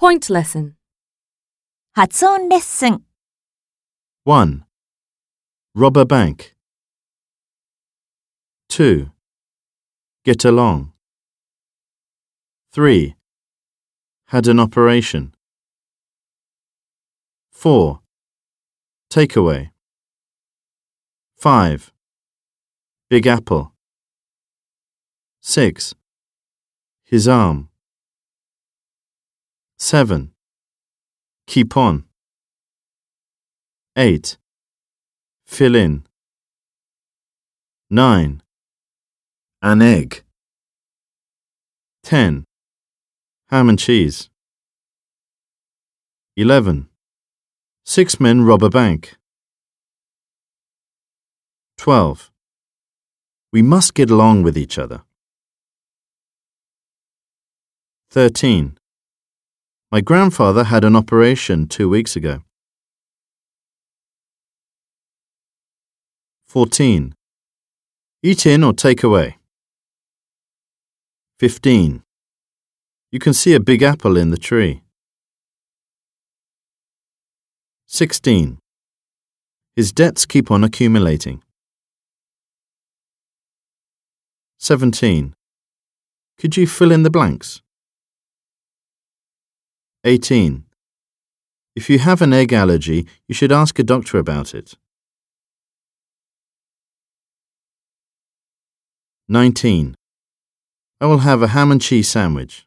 Point lesson. 発音レッスン 1. Rob a bank. 2. Get along. 3. Had an operation. 4. Takeaway. 5. Big apple. 6. His arm. 7. Keep on. 8. Fill in. 9. An egg. 10. Ham and cheese. 11. Six men rob a bank. 12. We must get along with each other. 13. My grandfather had an operation two weeks ago. 14. Eat in or take away. 15. You can see a big apple in the tree. 16. His debts keep on accumulating. 17. Could you fill in the blanks? 18. If you have an egg allergy, you should ask a doctor about it. 19. I will have a ham and cheese sandwich.